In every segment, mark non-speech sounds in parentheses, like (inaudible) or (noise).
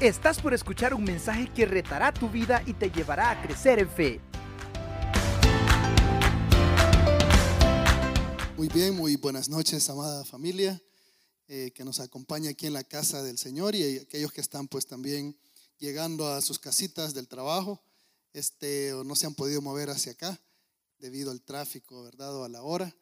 Estás por escuchar un mensaje que retará tu vida y te llevará a crecer en fe. Muy bien, muy buenas noches, amada familia eh, que nos acompaña aquí en la casa del Señor y aquellos que están pues también llegando a sus casitas del trabajo, este, o no se han podido mover hacia acá debido al tráfico, ¿verdad? O a la hora,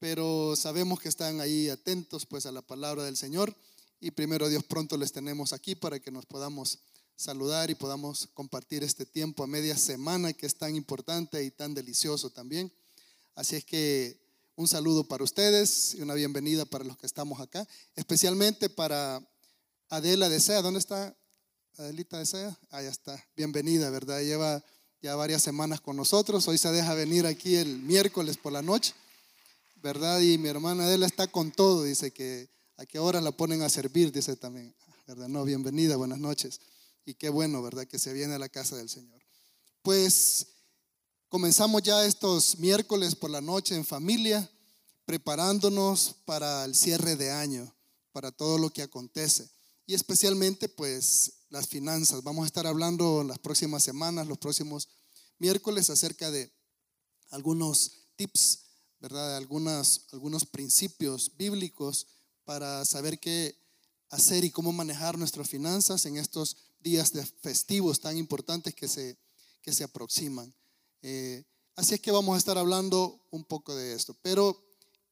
pero sabemos que están ahí atentos pues a la palabra del Señor y primero Dios pronto les tenemos aquí para que nos podamos saludar y podamos compartir este tiempo a media semana que es tan importante y tan delicioso también. Así es que un saludo para ustedes y una bienvenida para los que estamos acá, especialmente para Adela de Sea. ¿Dónde está Adelita de Sea? Ahí está. Bienvenida, ¿verdad? Lleva ya varias semanas con nosotros. Hoy se deja venir aquí el miércoles por la noche, ¿verdad? Y mi hermana Adela está con todo, dice que ¿A qué hora la ponen a servir? Dice también, ¿verdad? No, bienvenida, buenas noches. Y qué bueno, ¿verdad? Que se viene a la casa del Señor. Pues comenzamos ya estos miércoles por la noche en familia, preparándonos para el cierre de año, para todo lo que acontece. Y especialmente, pues, las finanzas. Vamos a estar hablando las próximas semanas, los próximos miércoles, acerca de algunos tips, ¿verdad? Algunas, algunos principios bíblicos para saber qué hacer y cómo manejar nuestras finanzas en estos días de festivos tan importantes que se, que se aproximan. Eh, así es que vamos a estar hablando un poco de esto. Pero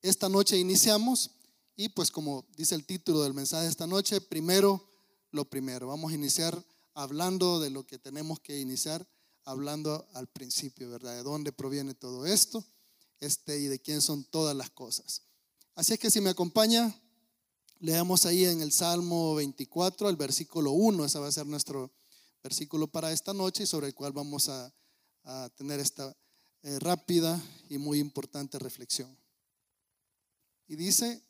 esta noche iniciamos y pues como dice el título del mensaje de esta noche, primero lo primero. Vamos a iniciar hablando de lo que tenemos que iniciar, hablando al principio, ¿verdad? De dónde proviene todo esto este, y de quién son todas las cosas. Así es que si me acompaña, Leamos ahí en el Salmo 24, el versículo 1, ese va a ser nuestro versículo para esta noche y sobre el cual vamos a, tener esta eh, rápida y muy importante reflexión. Y dice,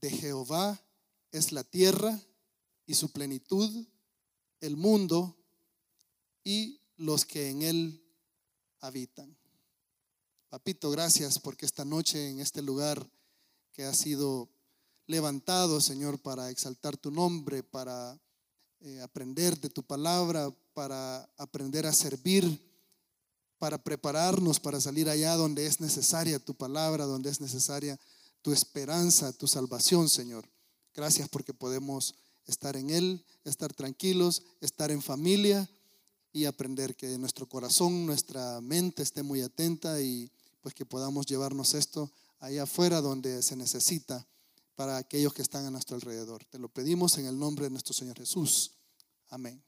de Jehová es la tierra y su plenitud, el mundo y los que en él habitan. Papito, gracias porque esta noche en este lugar que ha sido levantado, Señor, para exaltar tu nombre, para eh, aprender de tu palabra, para aprender a servir, para prepararnos para salir allá donde es necesaria tu palabra, donde es necesaria tu esperanza, tu salvación, Señor. Gracias porque podemos estar en Él, estar tranquilos, estar en familia y aprender que nuestro corazón, nuestra mente esté muy atenta y pues que podamos llevarnos esto allá afuera donde se necesita para aquellos que están a nuestro alrededor. Te lo pedimos en el nombre de nuestro Señor Jesús. Amén.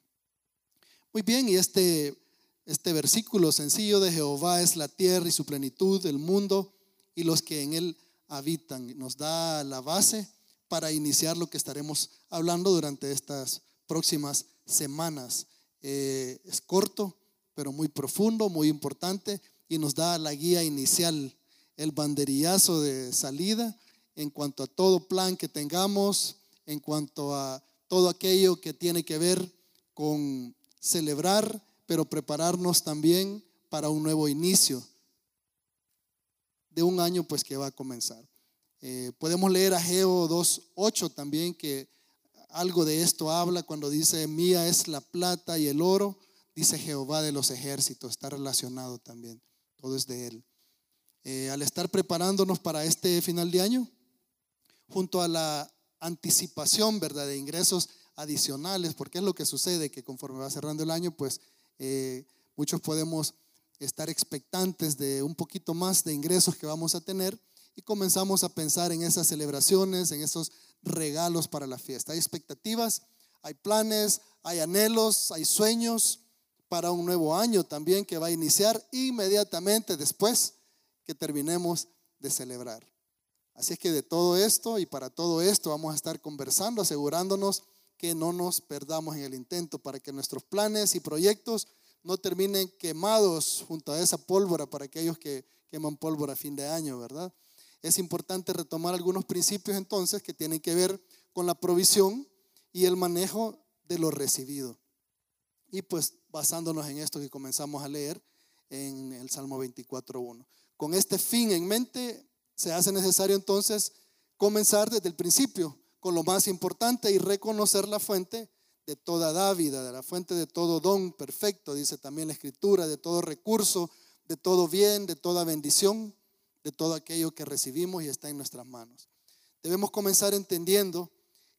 Muy bien, y este, este versículo sencillo de Jehová es la tierra y su plenitud, el mundo y los que en él habitan. Nos da la base para iniciar lo que estaremos hablando durante estas próximas semanas. Eh, es corto, pero muy profundo, muy importante y nos da la guía inicial, el banderillazo de salida en cuanto a todo plan que tengamos, en cuanto a todo aquello que tiene que ver con celebrar, pero prepararnos también para un nuevo inicio de un año pues que va a comenzar. Eh, podemos leer a Geo 2.8 también que algo de esto habla cuando dice, mía es la plata y el oro, dice Jehová de los ejércitos, está relacionado también, todo es de él. Eh, al estar preparándonos para este final de año, junto a la anticipación, ¿verdad?, de ingresos adicionales, porque es lo que sucede, que conforme va cerrando el año, pues eh, muchos podemos estar expectantes de un poquito más de ingresos que vamos a tener y comenzamos a pensar en esas celebraciones, en esos regalos para la fiesta. Hay expectativas, hay planes, hay anhelos, hay sueños para un nuevo año también que va a iniciar inmediatamente después que terminemos de celebrar. Así es que de todo esto y para todo esto vamos a estar conversando, asegurándonos que no nos perdamos en el intento para que nuestros planes y proyectos no terminen quemados junto a esa pólvora para aquellos que queman pólvora a fin de año, ¿verdad? Es importante retomar algunos principios entonces que tienen que ver con la provisión y el manejo de lo recibido. Y pues basándonos en esto que comenzamos a leer en el Salmo 24.1. Con este fin en mente, se hace necesario entonces comenzar desde el principio con lo más importante y reconocer la fuente de toda dávida, de la fuente de todo don perfecto, dice también la escritura, de todo recurso, de todo bien, de toda bendición, de todo aquello que recibimos y está en nuestras manos. Debemos comenzar entendiendo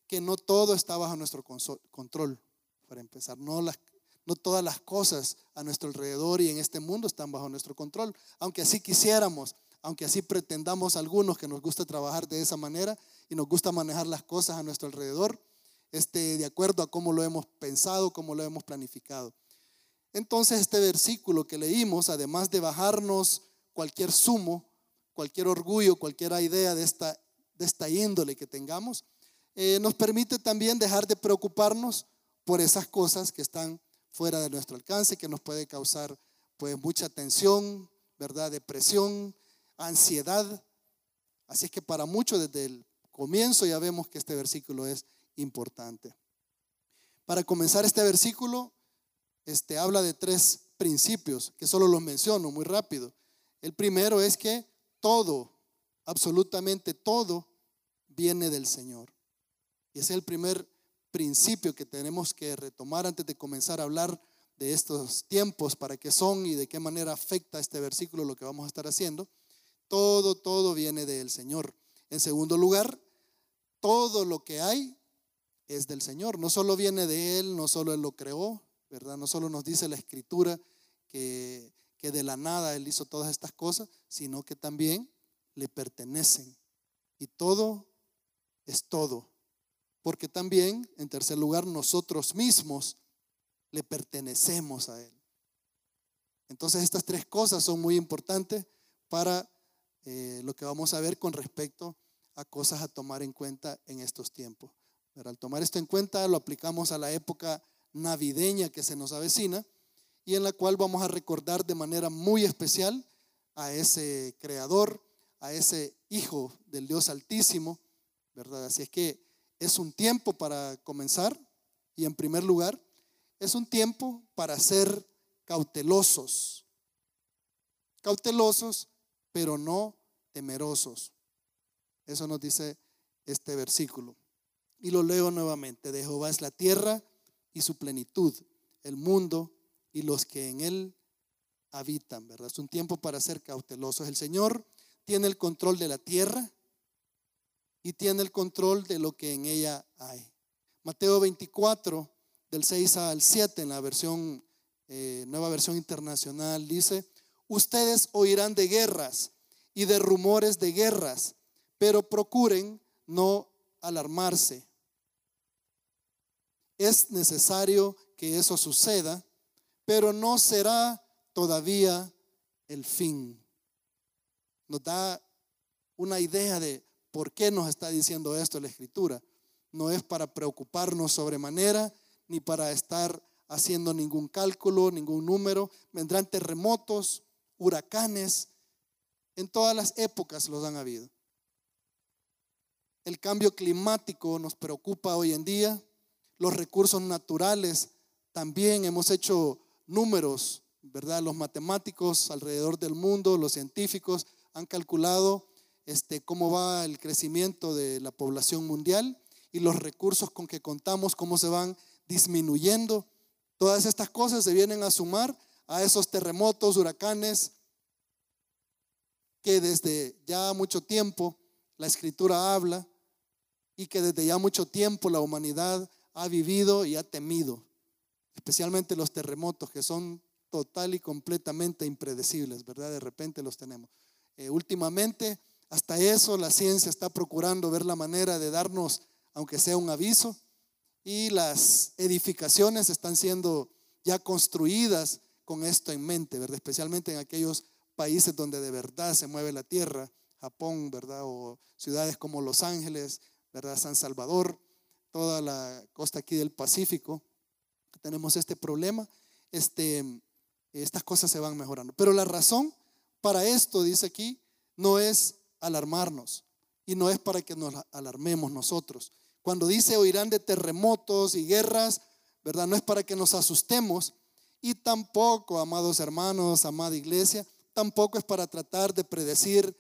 que no todo está bajo nuestro control, para empezar, no, las, no todas las cosas a nuestro alrededor y en este mundo están bajo nuestro control, aunque así quisiéramos, aunque así pretendamos algunos que nos gusta trabajar de esa manera y nos gusta manejar las cosas a nuestro alrededor, este, de acuerdo a cómo lo hemos pensado, cómo lo hemos planificado. Entonces este versículo que leímos, además de bajarnos cualquier sumo, cualquier orgullo, cualquier idea de esta, de esta índole que tengamos, eh, nos permite también dejar de preocuparnos por esas cosas que están fuera de nuestro alcance, que nos puede causar pues mucha tensión, ¿verdad? Depresión, ansiedad. Así es que para muchos desde el comienzo ya vemos que este versículo es importante. Para comenzar este versículo, este habla de tres principios que solo los menciono muy rápido. El primero es que todo, absolutamente todo, viene del Señor. Y ese es el primer principio que tenemos que retomar antes de comenzar a hablar de estos tiempos, para qué son y de qué manera afecta este versículo lo que vamos a estar haciendo. Todo, todo viene del Señor. En segundo lugar, todo lo que hay es del Señor. No solo viene de Él, no solo Él lo creó, ¿verdad? No solo nos dice la Escritura que, que de la nada Él hizo todas estas cosas, sino que también le pertenecen. Y todo es todo porque también, en tercer lugar, nosotros mismos le pertenecemos a Él. Entonces estas tres cosas son muy importantes para eh, lo que vamos a ver con respecto a cosas a tomar en cuenta en estos tiempos. Pero al tomar esto en cuenta lo aplicamos a la época navideña que se nos avecina y en la cual vamos a recordar de manera muy especial a ese creador, a ese hijo del Dios altísimo, ¿verdad? Así es que es un tiempo para comenzar y en primer lugar es un tiempo para ser cautelosos. Cautelosos, pero no temerosos. Eso nos dice este versículo. Y lo leo nuevamente. De Jehová es la tierra y su plenitud, el mundo y los que en él habitan, ¿verdad? Es un tiempo para ser cautelosos. El Señor tiene el control de la tierra y tiene el control de lo que en ella hay. Mateo 24, del 6 al 7, en la versión, eh, nueva versión internacional, dice, ustedes oirán de guerras y de rumores de guerras, pero procuren no alarmarse. Es necesario que eso suceda, pero no será todavía el fin. Nos da una idea de ¿Por qué nos está diciendo esto la Escritura? No es para preocuparnos sobremanera, ni para estar haciendo ningún cálculo, ningún número. Vendrán terremotos, huracanes. En todas las épocas los han habido. El cambio climático nos preocupa hoy en día. Los recursos naturales también hemos hecho números, ¿verdad? Los matemáticos alrededor del mundo, los científicos han calculado este, cómo va el crecimiento de la población mundial y los recursos con que contamos, cómo se van disminuyendo. Todas estas cosas se vienen a sumar a esos terremotos, huracanes, que desde ya mucho tiempo la escritura habla y que desde ya mucho tiempo la humanidad ha vivido y ha temido, especialmente los terremotos que son total y completamente impredecibles, ¿verdad? De repente los tenemos. Eh, últimamente hasta eso la ciencia está procurando ver la manera de darnos, aunque sea un aviso, y las edificaciones están siendo ya construidas con esto en mente, ¿verdad? Especialmente en aquellos países donde de verdad se mueve la tierra, Japón, ¿verdad? O ciudades como Los Ángeles, ¿verdad? San Salvador, toda la costa aquí del Pacífico, tenemos este problema, este, estas cosas se van mejorando. Pero la razón para esto, dice aquí, no es alarmarnos. Y no es para que nos alarmemos nosotros. Cuando dice oirán de terremotos y guerras, ¿verdad? No es para que nos asustemos. Y tampoco, amados hermanos, amada iglesia, tampoco es para tratar de predecir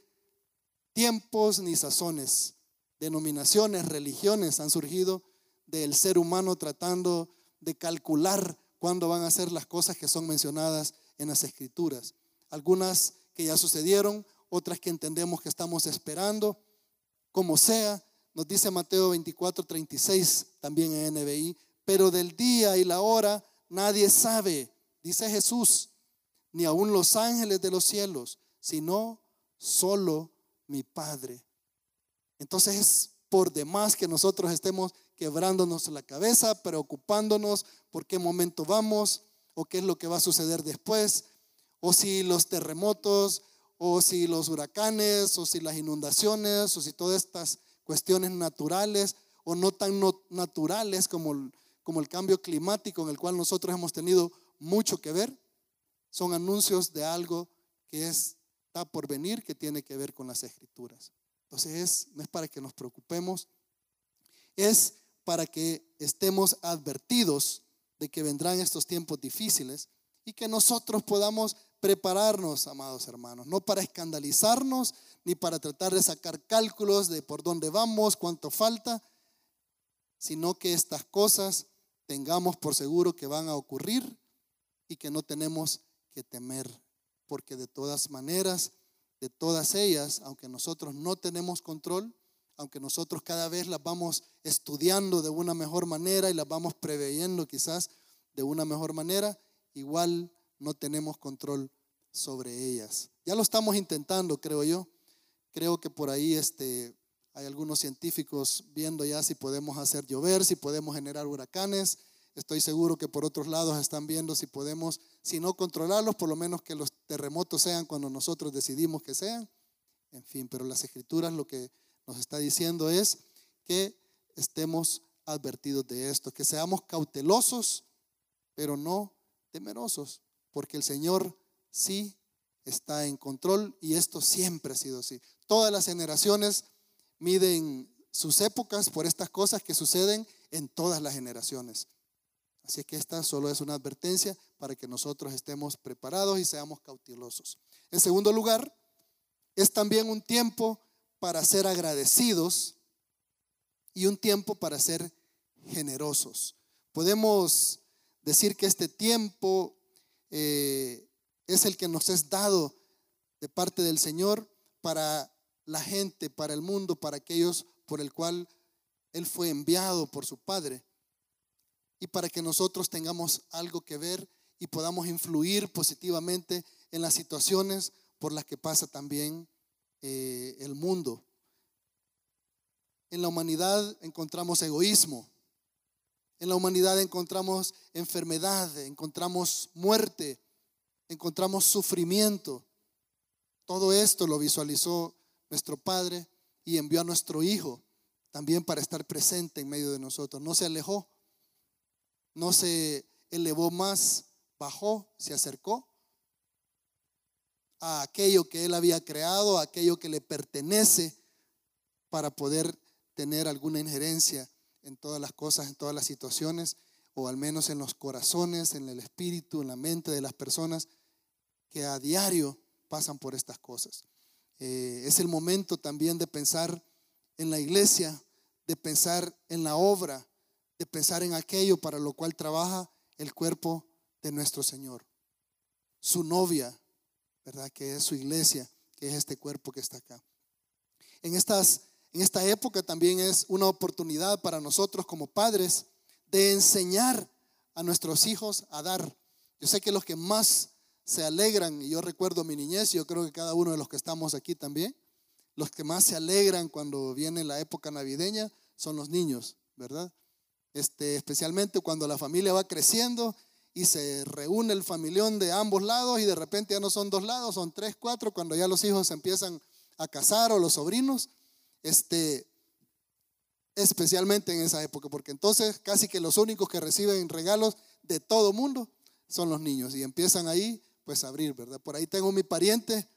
tiempos ni sazones. Denominaciones, religiones han surgido del ser humano tratando de calcular cuándo van a ser las cosas que son mencionadas en las escrituras. Algunas que ya sucedieron, otras que entendemos que estamos esperando, como sea, nos dice Mateo 24, 36, también en NBI, pero del día y la hora nadie sabe, dice Jesús, ni aun los ángeles de los cielos, sino solo mi Padre. Entonces es por demás que nosotros estemos quebrándonos la cabeza, preocupándonos por qué momento vamos o qué es lo que va a suceder después, o si los terremotos, o si los huracanes, o si las inundaciones, o si todas estas cuestiones naturales o no tan naturales como, como el cambio climático en el cual nosotros hemos tenido mucho que ver, son anuncios de algo que está por venir, que tiene que ver con las escrituras. Entonces no es para que nos preocupemos, es para que estemos advertidos de que vendrán estos tiempos difíciles y que nosotros podamos prepararnos, amados hermanos, no para escandalizarnos ni para tratar de sacar cálculos de por dónde vamos, cuánto falta, sino que estas cosas tengamos por seguro que van a ocurrir y que no tenemos que temer, porque de todas maneras, de todas ellas, aunque nosotros no tenemos control, aunque nosotros cada vez las vamos estudiando de una mejor manera y las vamos preveyendo quizás de una mejor manera, igual no tenemos control sobre ellas. Ya lo estamos intentando, creo yo. Creo que por ahí este, hay algunos científicos viendo ya si podemos hacer llover, si podemos generar huracanes. Estoy seguro que por otros lados están viendo si podemos, si no controlarlos, por lo menos que los terremotos sean cuando nosotros decidimos que sean. En fin, pero las escrituras lo que nos está diciendo es que estemos advertidos de esto, que seamos cautelosos, pero no temerosos, porque el Señor sí está en control y esto siempre ha sido así. Todas las generaciones miden sus épocas por estas cosas que suceden en todas las generaciones. Así que esta solo es una advertencia para que nosotros estemos preparados y seamos cautelosos. En segundo lugar, es también un tiempo para ser agradecidos y un tiempo para ser generosos. Podemos decir que este tiempo eh, es el que nos es dado de parte del Señor para la gente, para el mundo, para aquellos por el cual Él fue enviado por su Padre. Y para que nosotros tengamos algo que ver y podamos influir positivamente en las situaciones por las que pasa también eh, el mundo. En la humanidad encontramos egoísmo. En la humanidad encontramos enfermedad, encontramos muerte, encontramos sufrimiento. Todo esto lo visualizó nuestro Padre y envió a nuestro Hijo también para estar presente en medio de nosotros. No se alejó, no se elevó más, bajó, se acercó a aquello que Él había creado, a aquello que le pertenece para poder tener alguna injerencia en todas las cosas, en todas las situaciones, o al menos en los corazones, en el espíritu, en la mente de las personas que a diario pasan por estas cosas. Eh, es el momento también de pensar en la iglesia, de pensar en la obra, de pensar en aquello para lo cual trabaja el cuerpo de nuestro Señor. Su novia, ¿verdad? Que es su iglesia, que es este cuerpo que está acá. En, estas, en esta época también es una oportunidad para nosotros como padres de enseñar a nuestros hijos a dar. Yo sé que los que más se alegran, y yo recuerdo mi niñez, y yo creo que cada uno de los que estamos aquí también, los que más se alegran cuando viene la época navideña son los niños, ¿verdad? Este, especialmente cuando la familia va creciendo y se reúne el familión de ambos lados y de repente ya no son dos lados, son tres, cuatro, cuando ya los hijos empiezan a casar o los sobrinos, este, especialmente en esa época, porque entonces casi que los únicos que reciben regalos de todo mundo son los niños y empiezan ahí pues abrir, ¿verdad? Por ahí tengo mi pariente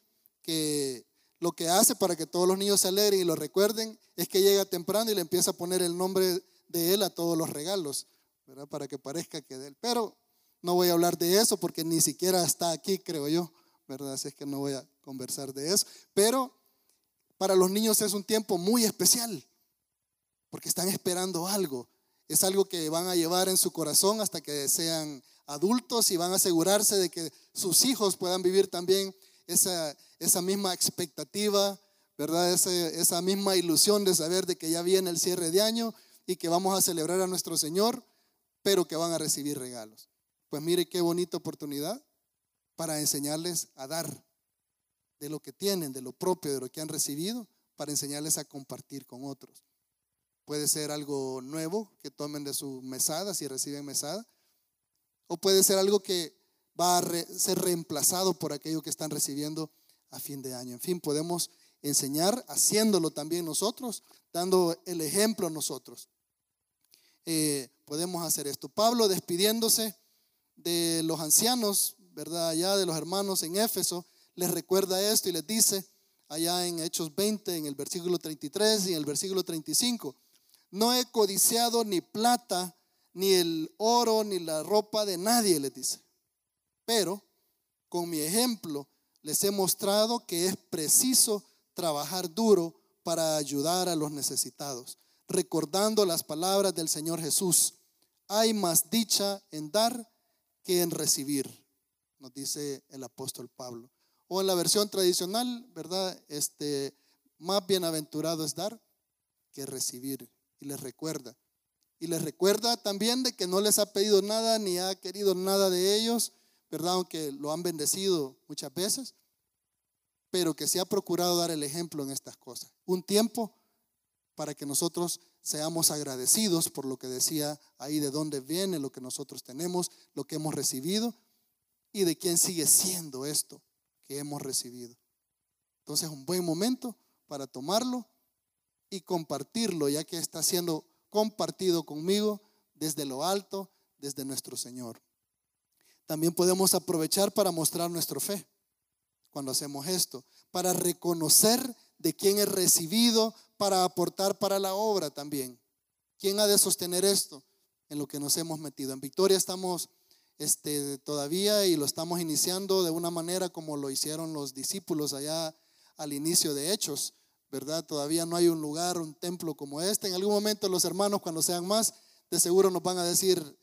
que lo que hace para que todos los niños se alegren y lo recuerden es que llega temprano y le empieza a poner el nombre de él a todos los regalos, ¿verdad? Para que parezca que de él. Pero no voy a hablar de eso porque ni siquiera está aquí, creo yo, ¿verdad? Así es que no voy a conversar de eso. Pero para los niños es un tiempo muy especial porque están esperando algo. Es algo que van a llevar en su corazón hasta que sean adultos y van a asegurarse de que sus hijos puedan vivir también esa, esa misma expectativa, ¿verdad? Esa, misma ilusión de saber de que ya viene el cierre de año y que vamos a celebrar a nuestro Señor, pero que van a recibir regalos. Pues mire qué bonita oportunidad para enseñarles a dar de lo que tienen, de lo propio, de lo que han recibido, para enseñarles a compartir con otros. Puede ser algo nuevo que tomen de su mesada si reciben mesada, o puede ser algo que va a ser reemplazado por aquello que están recibiendo a fin de año. En fin, podemos enseñar haciéndolo también nosotros, dando el ejemplo nosotros. Eh, podemos hacer esto. Pablo despidiéndose de los ancianos, ¿verdad? Allá de los hermanos en Éfeso, les recuerda esto y les dice, allá en Hechos 20, en el versículo 33 y en el versículo 35, no he codiciado ni plata, ni el oro, ni la ropa de nadie, les dice. Pero con mi ejemplo les he mostrado que es preciso trabajar duro para ayudar a los necesitados, recordando las palabras del Señor Jesús. Hay más dicha en dar que en recibir, nos dice el apóstol Pablo. O en la versión tradicional, ¿verdad? Este, más bienaventurado es dar que recibir. Y les recuerda. Y les recuerda también de que no les ha pedido nada ni ha querido nada de ellos, ¿verdad? Aunque lo han bendecido muchas veces, pero que se ha procurado dar el ejemplo en estas cosas. Un tiempo para que nosotros seamos agradecidos por lo que decía ahí, de dónde viene lo que nosotros tenemos, lo que hemos recibido y de quién sigue siendo esto que hemos recibido. Entonces, un buen momento para tomarlo y compartirlo, ya que está siendo compartido conmigo desde lo alto, desde nuestro Señor. También podemos aprovechar para mostrar nuestra fe cuando hacemos esto, para reconocer de quién he recibido, para aportar para la obra también. ¿Quién ha de sostener esto en lo que nos hemos metido? En Victoria estamos este, todavía y lo estamos iniciando de una manera como lo hicieron los discípulos allá al inicio de Hechos, ¿verdad? Todavía no hay un lugar, un templo como este. En algún momento los hermanos cuando sean más, de seguro nos van a decir,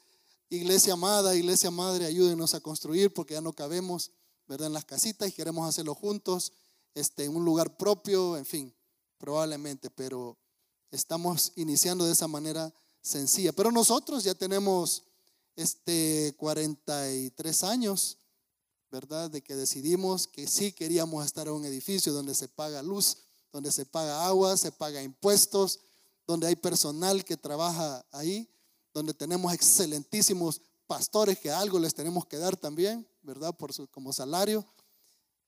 iglesia amada, iglesia madre, ayúdenos a construir porque ya no cabemos, ¿verdad? En las casitas y queremos hacerlo juntos, este, en un lugar propio, en fin, probablemente, pero estamos iniciando de esa manera sencilla. Pero nosotros ya tenemos este 43 años, ¿verdad? De que decidimos que sí queríamos estar en un edificio donde se paga luz, donde se paga agua, se paga impuestos, donde hay personal que trabaja ahí, donde tenemos excelentísimos pastores que algo les tenemos que dar también, ¿verdad? Por como salario.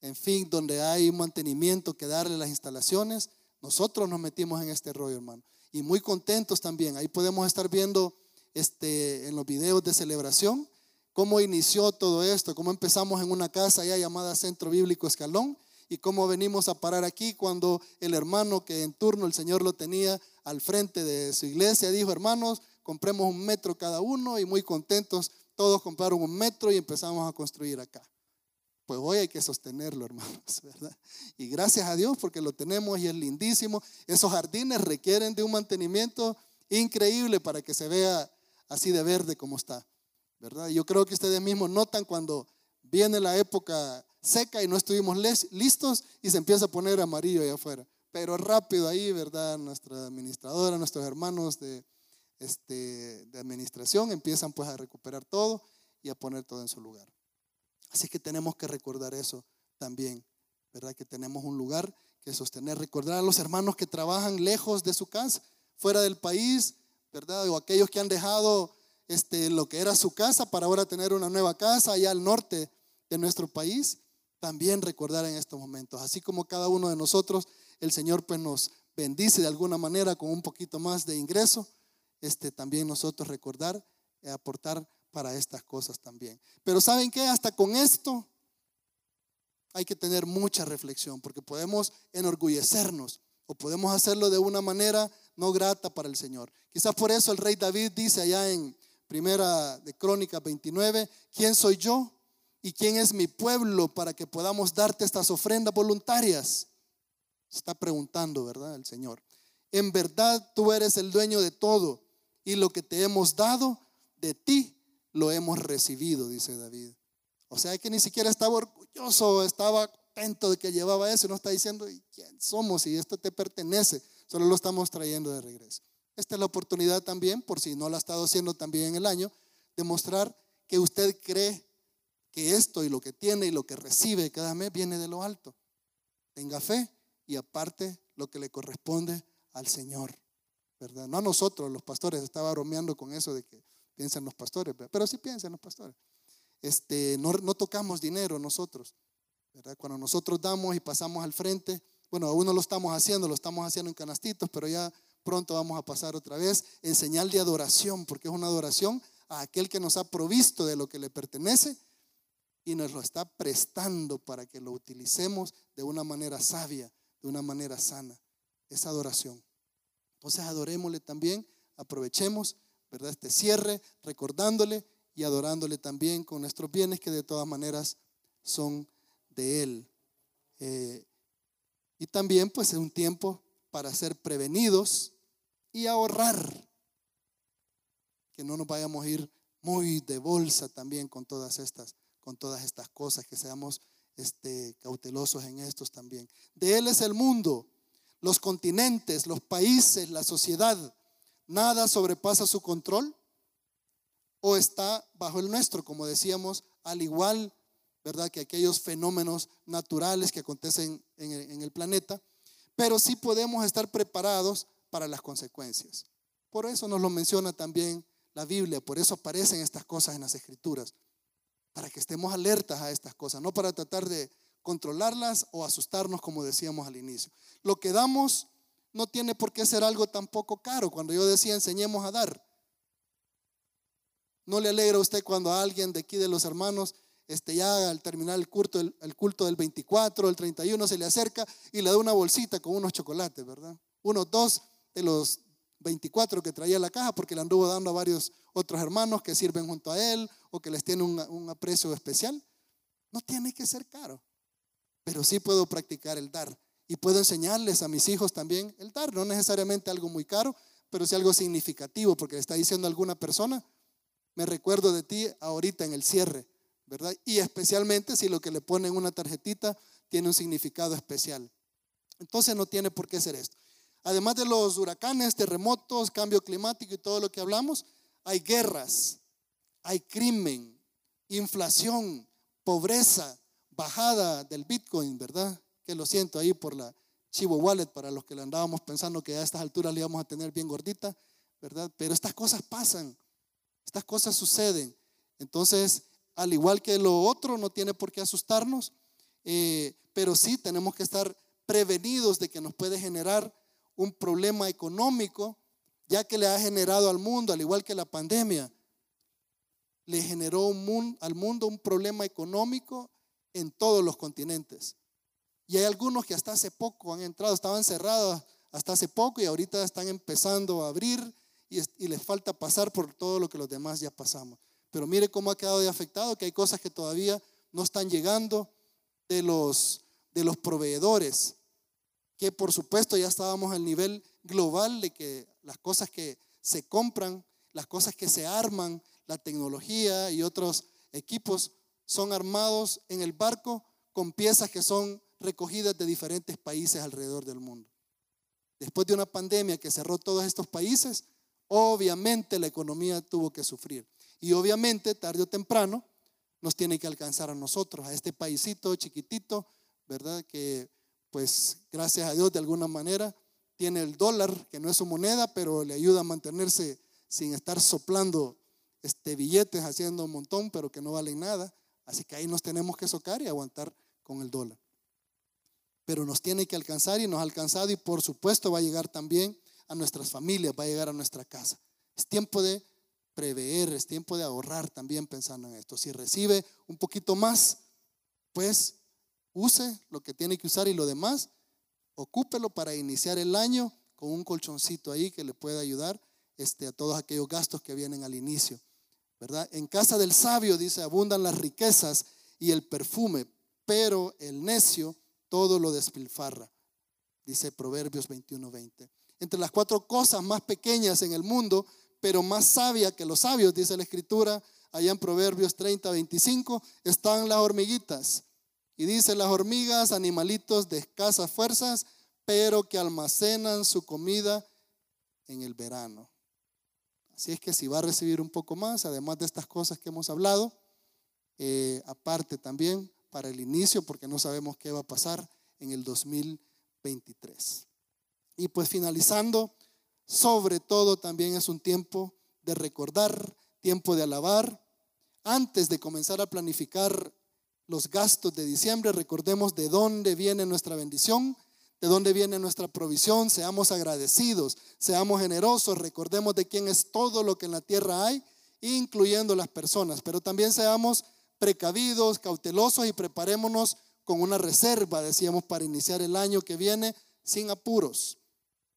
En fin, donde hay mantenimiento que darle las instalaciones. Nosotros nos metimos en este rollo, hermano. Y muy contentos también. Ahí podemos estar viendo este, en los videos de celebración, cómo inició todo esto, cómo empezamos en una casa ya llamada Centro Bíblico Escalón y cómo venimos a parar aquí cuando el hermano que en turno el Señor lo tenía al frente de su iglesia dijo, hermanos, compremos un metro cada uno y muy contentos, todos compraron un metro y empezamos a construir acá. Pues hoy hay que sostenerlo, hermanos, (laughs) ¿verdad? Y gracias a Dios porque lo tenemos y es lindísimo. Esos jardines requieren de un mantenimiento increíble para que se vea así de verde como está, ¿verdad? Yo creo que ustedes mismos notan cuando viene la época seca y no estuvimos listos y se empieza a poner amarillo allá afuera. Pero rápido ahí, ¿verdad? Nuestra administradora, nuestros hermanos de, este, de administración empiezan pues a recuperar todo y a poner todo en su lugar. Así que tenemos que recordar eso también, ¿verdad? Que tenemos un lugar que sostener. Recordar a los hermanos que trabajan lejos de su casa, fuera del país, ¿verdad? O aquellos que han dejado este, lo que era su casa para ahora tener una nueva casa allá al norte de nuestro país, también recordar en estos momentos. Así como cada uno de nosotros, el Señor pues nos bendice de alguna manera con un poquito más de ingreso, este, también nosotros recordar y aportar para estas cosas también. Pero ¿saben qué? Hasta con esto hay que tener mucha reflexión, porque podemos enorgullecernos o podemos hacerlo de una manera no grata para el Señor. Quizás por eso el rey David dice allá en Primera de Crónicas 29, ¿quién soy yo y quién es mi pueblo para que podamos darte estas ofrendas voluntarias? está preguntando, ¿verdad? El Señor. En verdad tú eres el dueño de todo y lo que te hemos dado de ti lo hemos recibido, dice David. O sea que ni siquiera estaba orgulloso, estaba contento de que llevaba eso, no está diciendo, quién somos? Y esto te pertenece, solo lo estamos trayendo de regreso. Esta es la oportunidad también, por si no lo ha estado haciendo también en el año, de mostrar que usted cree que esto y lo que tiene y lo que recibe cada mes viene de lo alto. Tenga fe y aparte lo que le corresponde al Señor, ¿verdad? No a nosotros, los pastores, estaba bromeando con eso de que piensan los pastores, pero sí piensan los pastores. Este, no, no tocamos dinero nosotros, ¿verdad? Cuando nosotros damos y pasamos al frente, bueno, aún no lo estamos haciendo, lo estamos haciendo en canastitos, pero ya pronto vamos a pasar otra vez en señal de adoración, porque es una adoración a aquel que nos ha provisto de lo que le pertenece y nos lo está prestando para que lo utilicemos de una manera sabia, de una manera sana. Esa adoración. Entonces adorémosle también, aprovechemos, ¿verdad? Este cierre, recordándole y adorándole también con nuestros bienes que de todas maneras son de Él. Eh, y también pues es un tiempo para ser prevenidos y ahorrar que no nos vayamos a ir muy de bolsa también con todas estas, con todas estas cosas, que seamos este, cautelosos en estos también. De Él es el mundo, los continentes, los países, la sociedad. Nada sobrepasa su control o está bajo el nuestro, como decíamos, al igual, ¿verdad?, que aquellos fenómenos naturales que acontecen en el, en el planeta, pero sí podemos estar preparados para las consecuencias. Por eso nos lo menciona también la Biblia, por eso aparecen estas cosas en las escrituras, para que estemos alertas a estas cosas, no para tratar de controlarlas o asustarnos como decíamos al inicio. Lo que damos no tiene por qué ser algo tampoco caro. Cuando yo decía enseñemos a dar, ¿no le alegra a usted cuando a alguien de aquí de los hermanos este, ya al terminar el culto, el, culto del 24, el 31, se le acerca y le da una bolsita con unos chocolates, ¿verdad? Unos dos de los 24 que traía la caja porque le anduvo dando a varios otros hermanos que sirven junto a él o que les tiene un, aprecio especial. No tiene que ser caro, pero sí puedo practicar el dar y puedo enseñarles a mis hijos también el dar, no necesariamente algo muy caro, pero sí algo significativo porque le está diciendo alguna persona, me recuerdo de ti ahorita en el cierre, ¿verdad? Y especialmente si lo que le ponen en una tarjetita tiene un significado especial. Entonces no tiene por qué ser esto. Además de los huracanes, terremotos, cambio climático y todo lo que hablamos, hay guerras, hay crimen, inflación, pobreza, bajada del Bitcoin, ¿verdad? Que lo siento ahí por la Chivo Wallet para los que le andábamos pensando que a estas alturas le íbamos a tener bien gordita, ¿verdad? Pero estas cosas pasan, estas cosas suceden. Entonces, al igual que lo otro, no tiene por qué asustarnos, eh, pero sí tenemos que estar prevenidos de que nos puede generar un problema económico, ya que le ha generado al mundo, al igual que la pandemia, le generó al mundo un problema económico en todos los continentes. Y hay algunos que hasta hace poco han entrado, estaban cerrados hasta hace poco y ahorita están empezando a abrir y, y les falta pasar por todo lo que los demás ya pasamos. Pero mire cómo ha quedado de afectado, que hay cosas que todavía no están llegando de los, de los proveedores que por supuesto ya estábamos al nivel global de que las cosas que se compran, las cosas que se arman, la tecnología y otros equipos son armados en el barco con piezas que son recogidas de diferentes países alrededor del mundo. Después de una pandemia que cerró todos estos países, obviamente la economía tuvo que sufrir. Y obviamente, tarde o temprano, nos tiene que alcanzar a nosotros, a este paísito chiquitito, ¿verdad? Que pues gracias a Dios de alguna manera tiene el dólar, que no es su moneda, pero le ayuda a mantenerse sin estar soplando este, billetes, haciendo un montón, pero que no valen nada. Así que ahí nos tenemos que socar y aguantar con el dólar. Pero nos tiene que alcanzar y nos ha alcanzado y por supuesto va a llegar también a nuestras familias, va a llegar a nuestra casa. Es tiempo de prever, es tiempo de ahorrar también pensando en esto. Si recibe un poquito más, pues use lo que tiene que usar y lo demás, ocúpelo para iniciar el año con un colchoncito ahí que le pueda ayudar este, a todos aquellos gastos que vienen al inicio. ¿verdad? En casa del sabio, dice, abundan las riquezas y el perfume, pero el necio todo lo despilfarra, dice Proverbios 21:20. Entre las cuatro cosas más pequeñas en el mundo, pero más sabia que los sabios, dice la escritura, allá en Proverbios 30, 25, están las hormiguitas. Y dice las hormigas, animalitos de escasas fuerzas, pero que almacenan su comida en el verano. Así es que si va a recibir un poco más, además de estas cosas que hemos hablado, eh, aparte también para el inicio, porque no sabemos qué va a pasar en el 2023. Y pues finalizando, sobre todo también es un tiempo de recordar, tiempo de alabar. Antes de comenzar a planificar los gastos de diciembre, recordemos de dónde viene nuestra bendición, de dónde viene nuestra provisión, seamos agradecidos, seamos generosos, recordemos de quién es todo lo que en la tierra hay, incluyendo las personas, pero también seamos precavidos, cautelosos y preparémonos con una reserva, decíamos, para iniciar el año que viene sin apuros.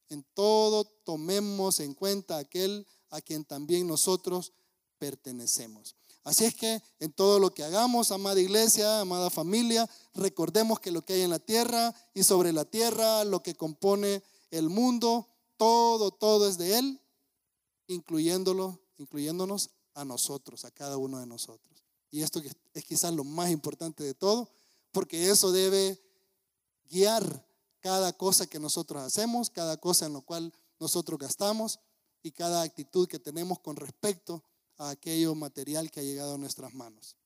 En todo tomemos en cuenta aquel a quien también nosotros pertenecemos. Así es que en todo lo que hagamos, amada iglesia, amada familia, recordemos que lo que hay en la tierra y sobre la tierra, lo que compone el mundo, todo, todo es de Él, incluyéndolo, incluyéndonos a nosotros, a cada uno de nosotros. Y esto es quizás lo más importante de todo, porque eso debe guiar cada cosa que nosotros hacemos, cada cosa en lo cual nosotros gastamos y cada actitud que tenemos con respecto a aquello material que ha llegado a nuestras manos.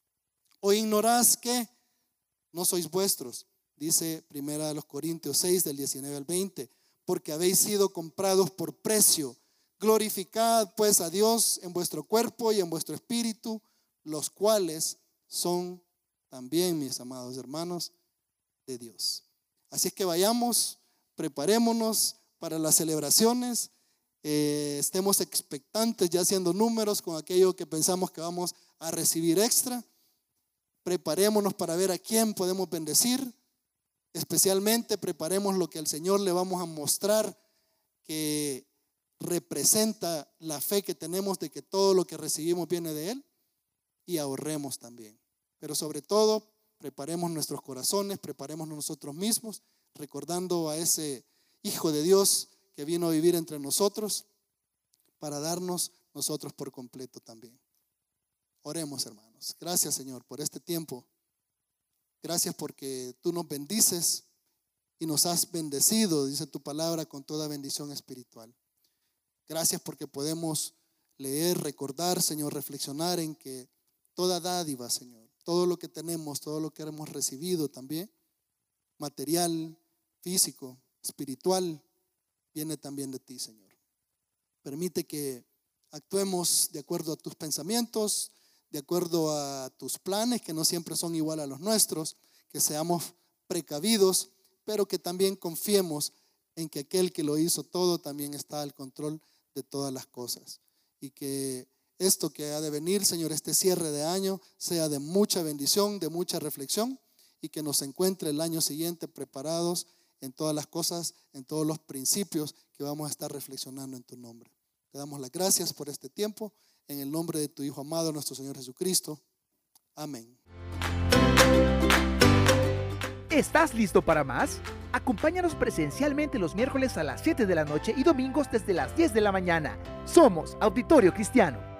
O ignorás que no sois vuestros, dice Primera de los Corintios 6 del 19 al 20, porque habéis sido comprados por precio. Glorificad pues a Dios en vuestro cuerpo y en vuestro espíritu, los cuales son también, mis amados hermanos, de Dios. Así es que vayamos, preparémonos para las celebraciones, eh, estemos expectantes ya haciendo números con aquello que pensamos que vamos a recibir extra. Preparémonos para ver a quién podemos bendecir. Especialmente preparemos lo que al Señor le vamos a mostrar que representa la fe que tenemos de que todo lo que recibimos viene de Él y ahorremos también. Pero sobre todo, preparemos nuestros corazones, preparemos nosotros mismos, recordando a ese Hijo de Dios que vino a vivir entre nosotros para darnos nosotros por completo también. Oremos, hermanos. Gracias, Señor, por este tiempo. Gracias porque tú nos bendices y nos has bendecido, dice tu palabra, con toda bendición espiritual. Gracias porque podemos leer, recordar, Señor, reflexionar en que toda dádiva, Señor, todo lo que tenemos, todo lo que hemos recibido también, material, físico, espiritual, viene también de ti, Señor. Permite que actuemos de acuerdo a tus pensamientos, de acuerdo a tus planes, que no siempre son igual a los nuestros, que seamos precavidos, pero que también confiemos en que aquel que lo hizo todo también está al control de todas las cosas. Y que esto que ha de venir, Señor, este cierre de año, sea de mucha bendición, de mucha reflexión y que nos encuentre el año siguiente preparados en todas las cosas, en todos los principios que vamos a estar reflexionando en tu nombre. Te damos las gracias por este tiempo, en el nombre de tu Hijo amado, nuestro Señor Jesucristo. Amén. ¿Estás listo para más? Acompáñanos presencialmente los miércoles a las 7 de la noche y domingos desde las 10 de la mañana. Somos Auditorio Cristiano.